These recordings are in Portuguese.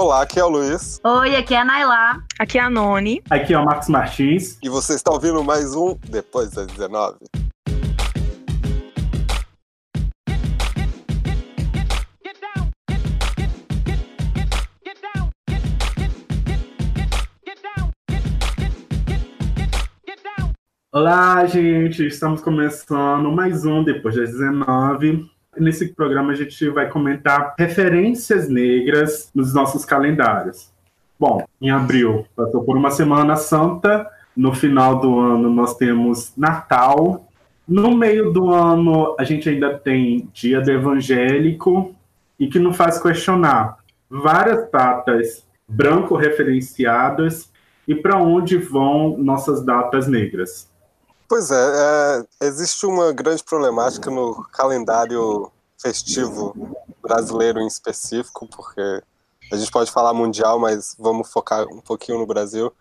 Olá, aqui é o Luiz. Oi, aqui é a Nailá. Aqui é a Noni. Aqui é o Marcos Martins. E você está ouvindo mais um Depois das 19. Olá, gente! Estamos começando mais um Depois das 19. Nesse programa a gente vai comentar referências negras nos nossos calendários. Bom, em abril passou por uma Semana Santa, no final do ano nós temos Natal, no meio do ano a gente ainda tem Dia do Evangélico, e que nos faz questionar várias datas branco referenciadas e para onde vão nossas datas negras. Pois é, é, existe uma grande problemática no calendário festivo brasileiro em específico, porque a gente pode falar mundial, mas vamos focar um pouquinho no Brasil,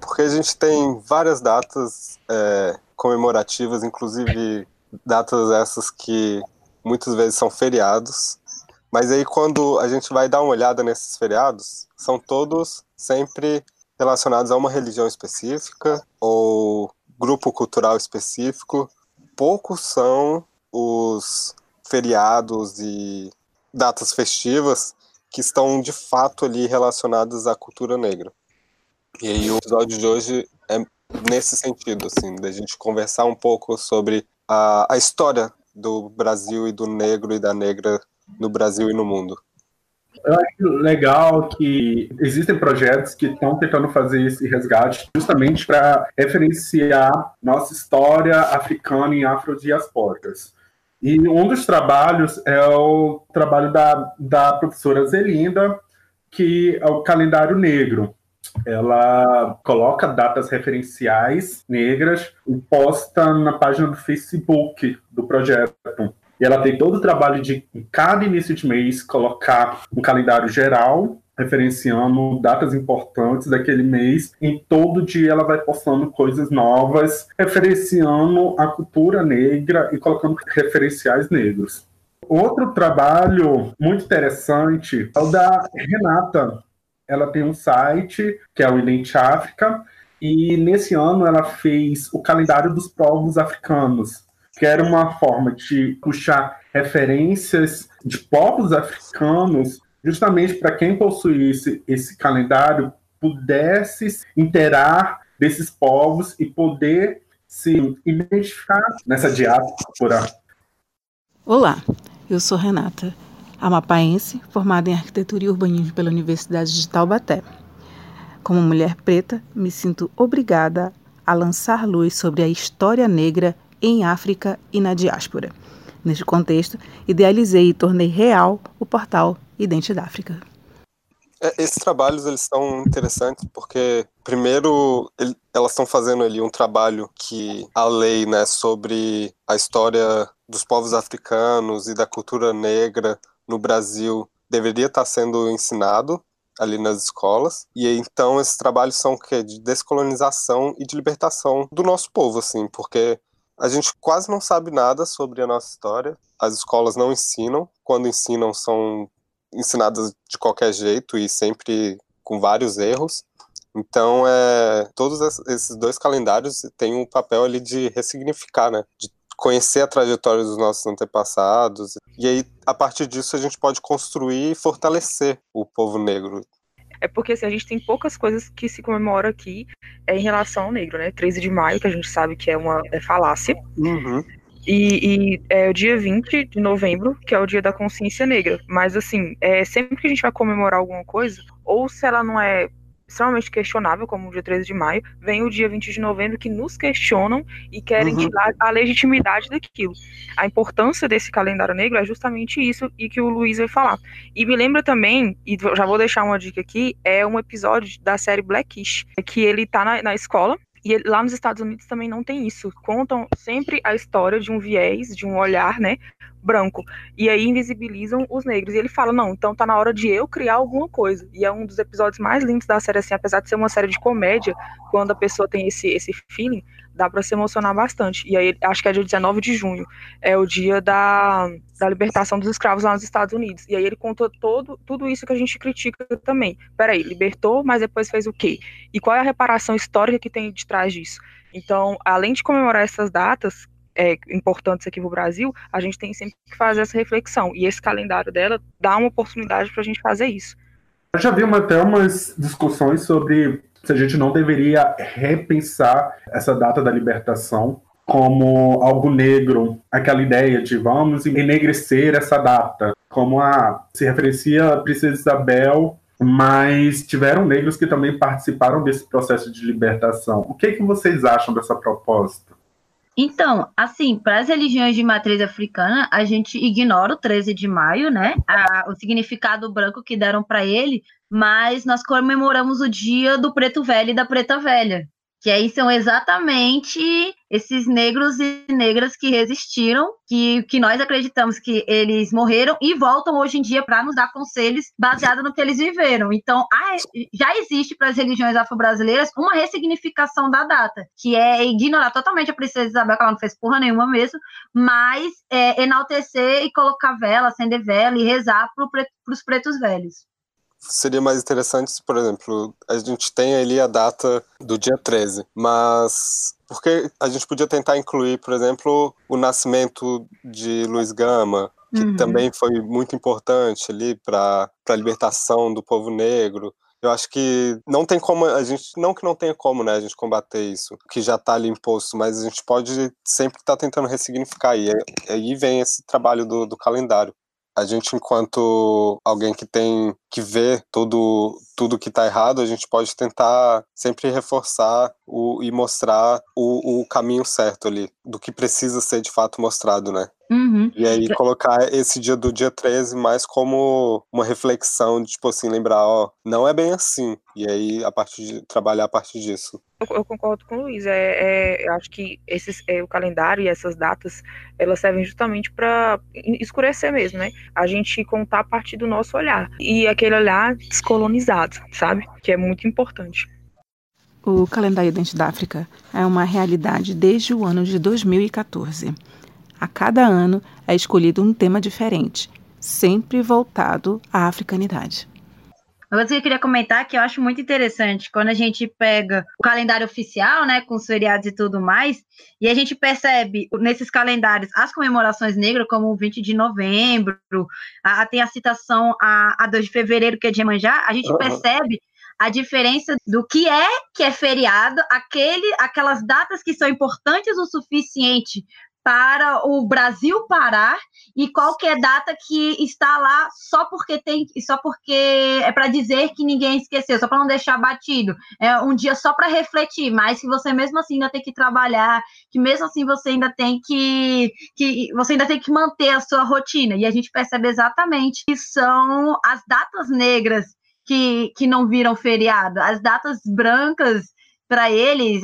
porque a gente tem várias datas é, comemorativas, inclusive datas essas que muitas vezes são feriados, mas aí quando a gente vai dar uma olhada nesses feriados, são todos sempre relacionados a uma religião específica ou grupo cultural específico, poucos são os feriados e datas festivas que estão de fato ali relacionadas à cultura negra. E aí o episódio de hoje é nesse sentido, assim, da gente conversar um pouco sobre a, a história do Brasil e do negro e da negra no Brasil e no mundo. Eu acho legal que existem projetos que estão tentando fazer esse resgate justamente para referenciar nossa história africana e afrodiaspóricas. E um dos trabalhos é o trabalho da, da professora Zelinda, que é o calendário negro. Ela coloca datas referenciais negras e posta na página do Facebook do projeto. E ela tem todo o trabalho de, em cada início de mês, colocar um calendário geral, referenciando datas importantes daquele mês. Em todo dia ela vai postando coisas novas, referenciando a cultura negra e colocando referenciais negros. Outro trabalho muito interessante é o da Renata. Ela tem um site que é o Idente África, e nesse ano ela fez o calendário dos povos africanos que era uma forma de puxar referências de povos africanos, justamente para quem possuísse esse calendário pudesse interar desses povos e poder se identificar nessa diáspora. Olá, eu sou Renata, amapaense, formada em arquitetura e urbanismo pela Universidade de Taubaté. Como mulher preta, me sinto obrigada a lançar luz sobre a história negra em África e na diáspora. Neste contexto, idealizei e tornei real o portal Idente da África. É, esses trabalhos eles são interessantes porque primeiro ele, elas estão fazendo ali um trabalho que a lei, né, sobre a história dos povos africanos e da cultura negra no Brasil deveria estar sendo ensinado ali nas escolas. E então esses trabalhos são o quê? de descolonização e de libertação do nosso povo, assim, porque a gente quase não sabe nada sobre a nossa história. As escolas não ensinam. Quando ensinam, são ensinadas de qualquer jeito e sempre com vários erros. Então, é, todos esses dois calendários têm um papel ali de ressignificar, né? De conhecer a trajetória dos nossos antepassados. E aí, a partir disso, a gente pode construir e fortalecer o povo negro é porque assim, a gente tem poucas coisas que se comemora aqui é, em relação ao negro, né? 13 de maio, que a gente sabe que é uma é falácia. Uhum. E, e, é o dia 20 de novembro, que é o dia da consciência negra. Mas, assim, é, sempre que a gente vai comemorar alguma coisa, ou se ela não é extremamente questionável, como o dia 13 de maio, vem o dia 20 de novembro que nos questionam e querem uhum. tirar a legitimidade daquilo. A importância desse calendário negro é justamente isso e que o Luiz vai falar. E me lembra também, e já vou deixar uma dica aqui, é um episódio da série Blackish, que ele tá na, na escola e lá nos Estados Unidos também não tem isso. Contam sempre a história de um viés, de um olhar, né, branco. E aí invisibilizam os negros. E ele fala: não, então tá na hora de eu criar alguma coisa. E é um dos episódios mais lindos da série, assim, apesar de ser uma série de comédia, quando a pessoa tem esse, esse feeling, dá para se emocionar bastante. E aí, acho que é dia 19 de junho, é o dia da, da libertação dos escravos lá nos Estados Unidos. E aí ele contou todo, tudo isso que a gente critica também. Peraí, libertou, mas depois fez o quê? E qual é a reparação histórica que tem de trás disso? Então, além de comemorar essas datas, é, importantes aqui no Brasil, a gente tem sempre que fazer essa reflexão. E esse calendário dela dá uma oportunidade para a gente fazer isso. Eu já vi até umas discussões sobre se a gente não deveria repensar essa data da libertação como algo negro, aquela ideia de vamos enegrecer essa data, como a se referencia a Princesa Isabel, mas tiveram negros que também participaram desse processo de libertação. O que, é que vocês acham dessa proposta? Então, assim, para as religiões de matriz africana, a gente ignora o 13 de maio, né? A, o significado branco que deram para ele, mas nós comemoramos o dia do preto velho e da preta velha, que aí são exatamente esses negros e negras que resistiram, que, que nós acreditamos que eles morreram e voltam hoje em dia para nos dar conselhos baseado no que eles viveram. Então, já existe para as religiões afro-brasileiras uma ressignificação da data, que é ignorar totalmente a princesa Isabel, que ela não fez porra nenhuma mesmo, mas é, enaltecer e colocar vela, acender vela e rezar para os pretos velhos seria mais interessante se, por exemplo, a gente tem ali a data do dia 13, mas porque a gente podia tentar incluir, por exemplo, o nascimento de Luiz Gama, que uhum. também foi muito importante ali para a libertação do povo negro. Eu acho que não tem como a gente, não que não tenha como, né, a gente combater isso, que já está ali imposto, mas a gente pode sempre estar tá tentando ressignificar. E aí vem esse trabalho do, do calendário a gente enquanto alguém que tem que ver tudo tudo que está errado a gente pode tentar sempre reforçar o, e mostrar o, o caminho certo ali do que precisa ser de fato mostrado né Uhum. E aí colocar esse dia do dia 13 mais como uma reflexão de, tipo assim, lembrar, ó, não é bem assim. E aí, a partir de trabalhar a partir disso. Eu, concordo com o Luiz. É, é, acho que esses, é, o calendário e essas datas, elas servem justamente para escurecer mesmo, né? A gente contar a partir do nosso olhar. E aquele olhar descolonizado, sabe? Que é muito importante. O calendário Dente da África é uma realidade desde o ano de 2014. A cada ano é escolhido um tema diferente, sempre voltado à africanidade. Uma coisa que eu queria comentar que eu acho muito interessante, quando a gente pega o calendário oficial, né, com os feriados e tudo mais, e a gente percebe nesses calendários as comemorações negras, como o 20 de novembro, a, tem a citação a, a 2 de fevereiro, que é de Iemanjá, a gente uhum. percebe a diferença do que é que é feriado, aquele, aquelas datas que são importantes o suficiente para o Brasil parar e qualquer data que está lá só porque tem só porque é para dizer que ninguém esqueceu, só para não deixar batido. É um dia só para refletir, mas que você mesmo assim ainda tem que trabalhar, que mesmo assim você ainda tem que que você ainda tem que manter a sua rotina. E a gente percebe exatamente que são as datas negras que, que não viram feriado, as datas brancas para eles,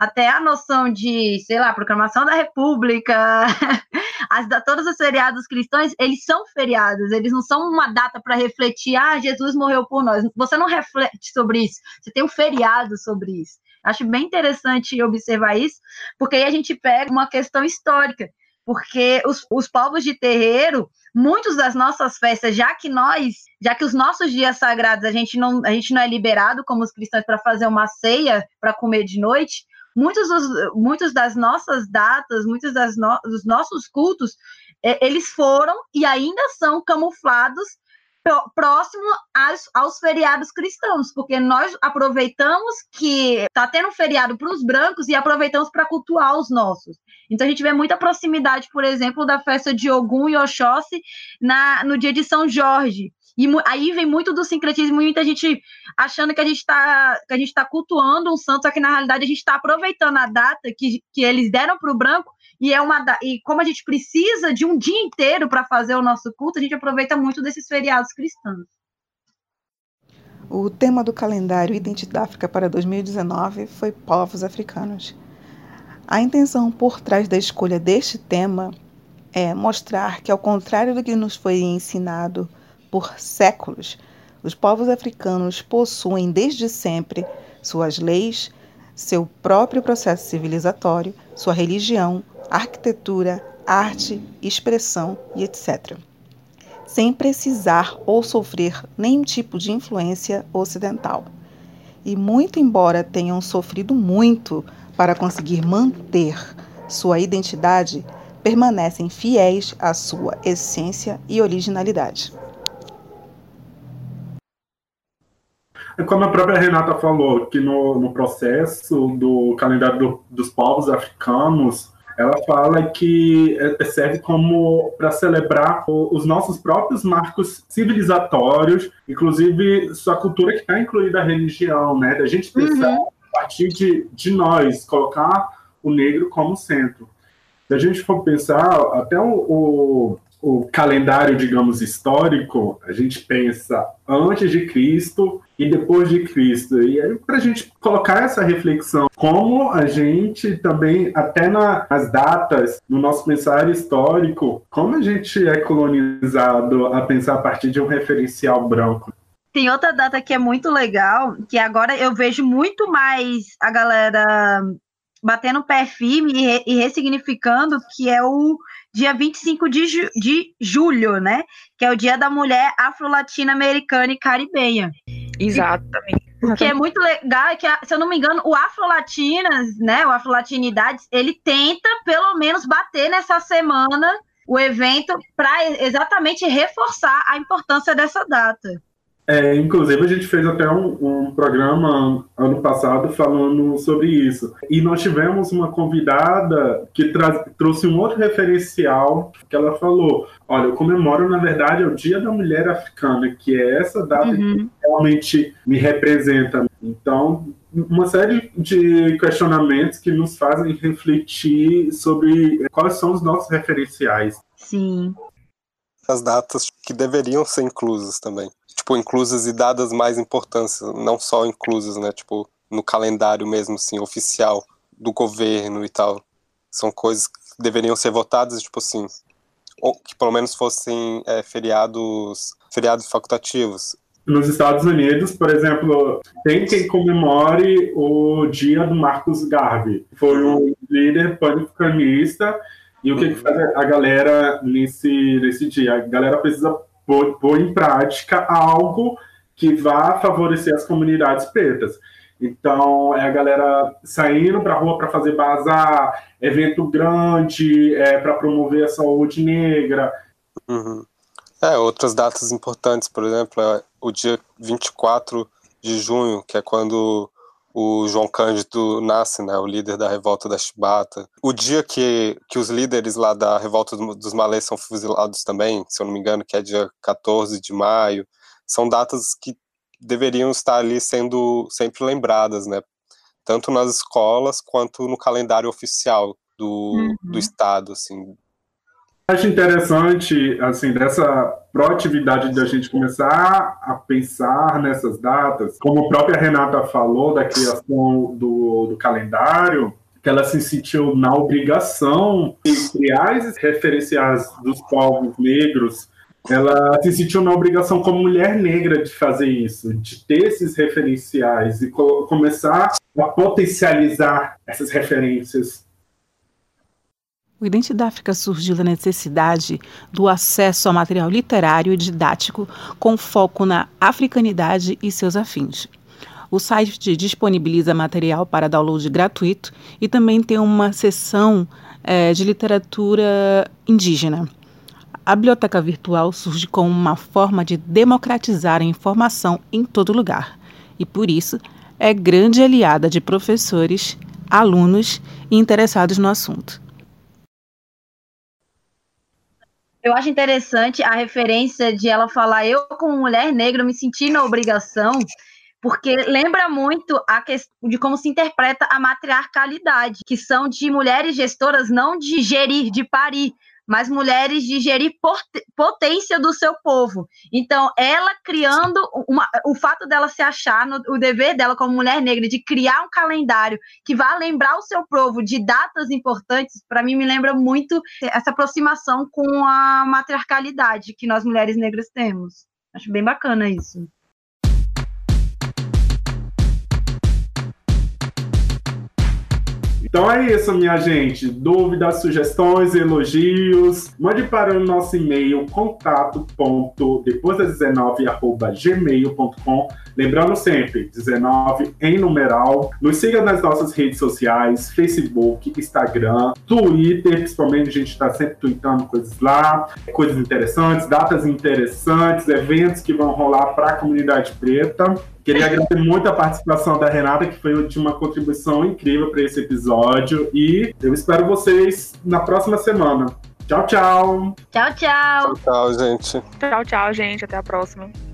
até a noção de, sei lá, proclamação da República, as, todos os feriados cristãos, eles são feriados, eles não são uma data para refletir, ah, Jesus morreu por nós. Você não reflete sobre isso, você tem um feriado sobre isso. Acho bem interessante observar isso, porque aí a gente pega uma questão histórica, porque os, os povos de terreiro, muitos das nossas festas, já que nós, já que os nossos dias sagrados a gente não, a gente não é liberado como os cristãos para fazer uma ceia para comer de noite, muitos dos, muitos das nossas datas, muitos das no, dos nossos cultos, é, eles foram e ainda são camuflados próximo aos, aos, feriados cristãos, porque nós aproveitamos que está tendo um feriado para os brancos e aproveitamos para cultuar os nossos. Então a gente vê muita proximidade, por exemplo, da festa de Ogum e Oxóssi na, no dia de São Jorge. E aí vem muito do sincretismo, muita gente achando que a gente está que a gente está cultuando um santo, só que na realidade a gente está aproveitando a data que, que eles deram para o branco e é uma e como a gente precisa de um dia inteiro para fazer o nosso culto, a gente aproveita muito desses feriados cristãos. O tema do calendário Identidade África para 2019 foi povos africanos. A intenção por trás da escolha deste tema é mostrar que, ao contrário do que nos foi ensinado por séculos, os povos africanos possuem desde sempre suas leis, seu próprio processo civilizatório, sua religião, arquitetura, arte, expressão e etc. Sem precisar ou sofrer nenhum tipo de influência ocidental. E muito embora tenham sofrido muito para conseguir manter sua identidade, permanecem fiéis à sua essência e originalidade. Como a própria Renata falou, que no, no processo do calendário do, dos povos africanos, ela fala que é, serve como para celebrar os nossos próprios marcos civilizatórios, inclusive sua cultura que está incluída a religião, né? Da gente pensar uhum. a partir de, de nós, colocar o negro como centro. Se a gente for pensar, até o, o, o calendário, digamos, histórico, a gente pensa antes de Cristo e depois de Cristo. E aí, para a gente colocar essa reflexão, como a gente também, até nas datas, no nosso pensar histórico, como a gente é colonizado a pensar a partir de um referencial branco. Tem outra data que é muito legal, que agora eu vejo muito mais a galera batendo pé firme e, re, e ressignificando, que é o dia 25 de, ju, de julho, né? Que é o dia da mulher afro-latina-americana e caribenha. Exatamente. O que é muito legal é que, se eu não me engano, o Afro-Latinas, né? O Afro-Latinidades, ele tenta, pelo menos, bater nessa semana o evento para exatamente reforçar a importância dessa data. É, inclusive, a gente fez até um, um, programa ano passado falando sobre isso. E nós tivemos uma convidada que trouxe um outro referencial que ela falou: olha, eu comemoro, na verdade, o Dia da Mulher Africana, que é essa data uhum. que realmente me representa. Então, uma série de questionamentos que nos fazem refletir sobre quais são os nossos referenciais. Sim. As datas que deveriam ser inclusas também tipo, inclusas e dadas mais importância, não só inclusas, né? Tipo, no calendário mesmo, assim, oficial do governo e tal. São coisas que deveriam ser votadas, tipo assim, ou que pelo menos fossem é, feriados, feriados facultativos. Nos Estados Unidos, por exemplo, tem quem comemore o dia do Marcus Garvey. Foi um líder panicanista. E o que, que faz a galera nesse, nesse dia? A galera precisa pôr, pôr em prática algo que vá favorecer as comunidades pretas. Então, é a galera saindo para a rua para fazer bazar, evento grande, é, para promover a saúde negra. Uhum. É, outras datas importantes, por exemplo, é o dia 24 de junho, que é quando o João Cândido nasce, né, o líder da revolta da Chibata. O dia que, que os líderes lá da revolta dos malês são fuzilados também, se eu não me engano, que é dia 14 de maio, são datas que deveriam estar ali sendo sempre lembradas, né, tanto nas escolas quanto no calendário oficial do, uhum. do Estado, assim, acho interessante, assim, dessa proatividade da gente começar a pensar nessas datas, como a própria Renata falou da criação do, do calendário, que ela se sentiu na obrigação de criar esses referenciais dos povos negros, ela se sentiu na obrigação como mulher negra de fazer isso, de ter esses referenciais e co começar a potencializar essas referências o Identidade África surgiu da necessidade do acesso a material literário e didático com foco na africanidade e seus afins. O site disponibiliza material para download gratuito e também tem uma seção é, de literatura indígena. A biblioteca virtual surge como uma forma de democratizar a informação em todo lugar e, por isso, é grande aliada de professores, alunos e interessados no assunto. Eu acho interessante a referência de ela falar eu como mulher negra me senti na obrigação, porque lembra muito a questão de como se interpreta a matriarcalidade, que são de mulheres gestoras não de gerir, de parir, mas mulheres de gerir potência do seu povo. Então, ela criando uma, o fato dela se achar no, o dever dela como mulher negra de criar um calendário que vá lembrar o seu povo de datas importantes, para mim me lembra muito essa aproximação com a matriarcalidade que nós mulheres negras temos. Acho bem bacana isso. Então é isso, minha gente. Dúvidas, sugestões, elogios, mande para o nosso e-mail contato depois das 19 arroba gmail.com. Lembrando sempre, 19 em numeral. Nos siga nas nossas redes sociais, Facebook, Instagram, Twitter, principalmente a gente está sempre tweetando coisas lá, coisas interessantes, datas interessantes, eventos que vão rolar para a comunidade preta. Queria agradecer muito a participação da Renata, que foi de uma contribuição incrível para esse episódio. E eu espero vocês na próxima semana. Tchau, tchau. Tchau, tchau. Tchau, tchau, gente. Tchau, tchau, gente. Até a próxima.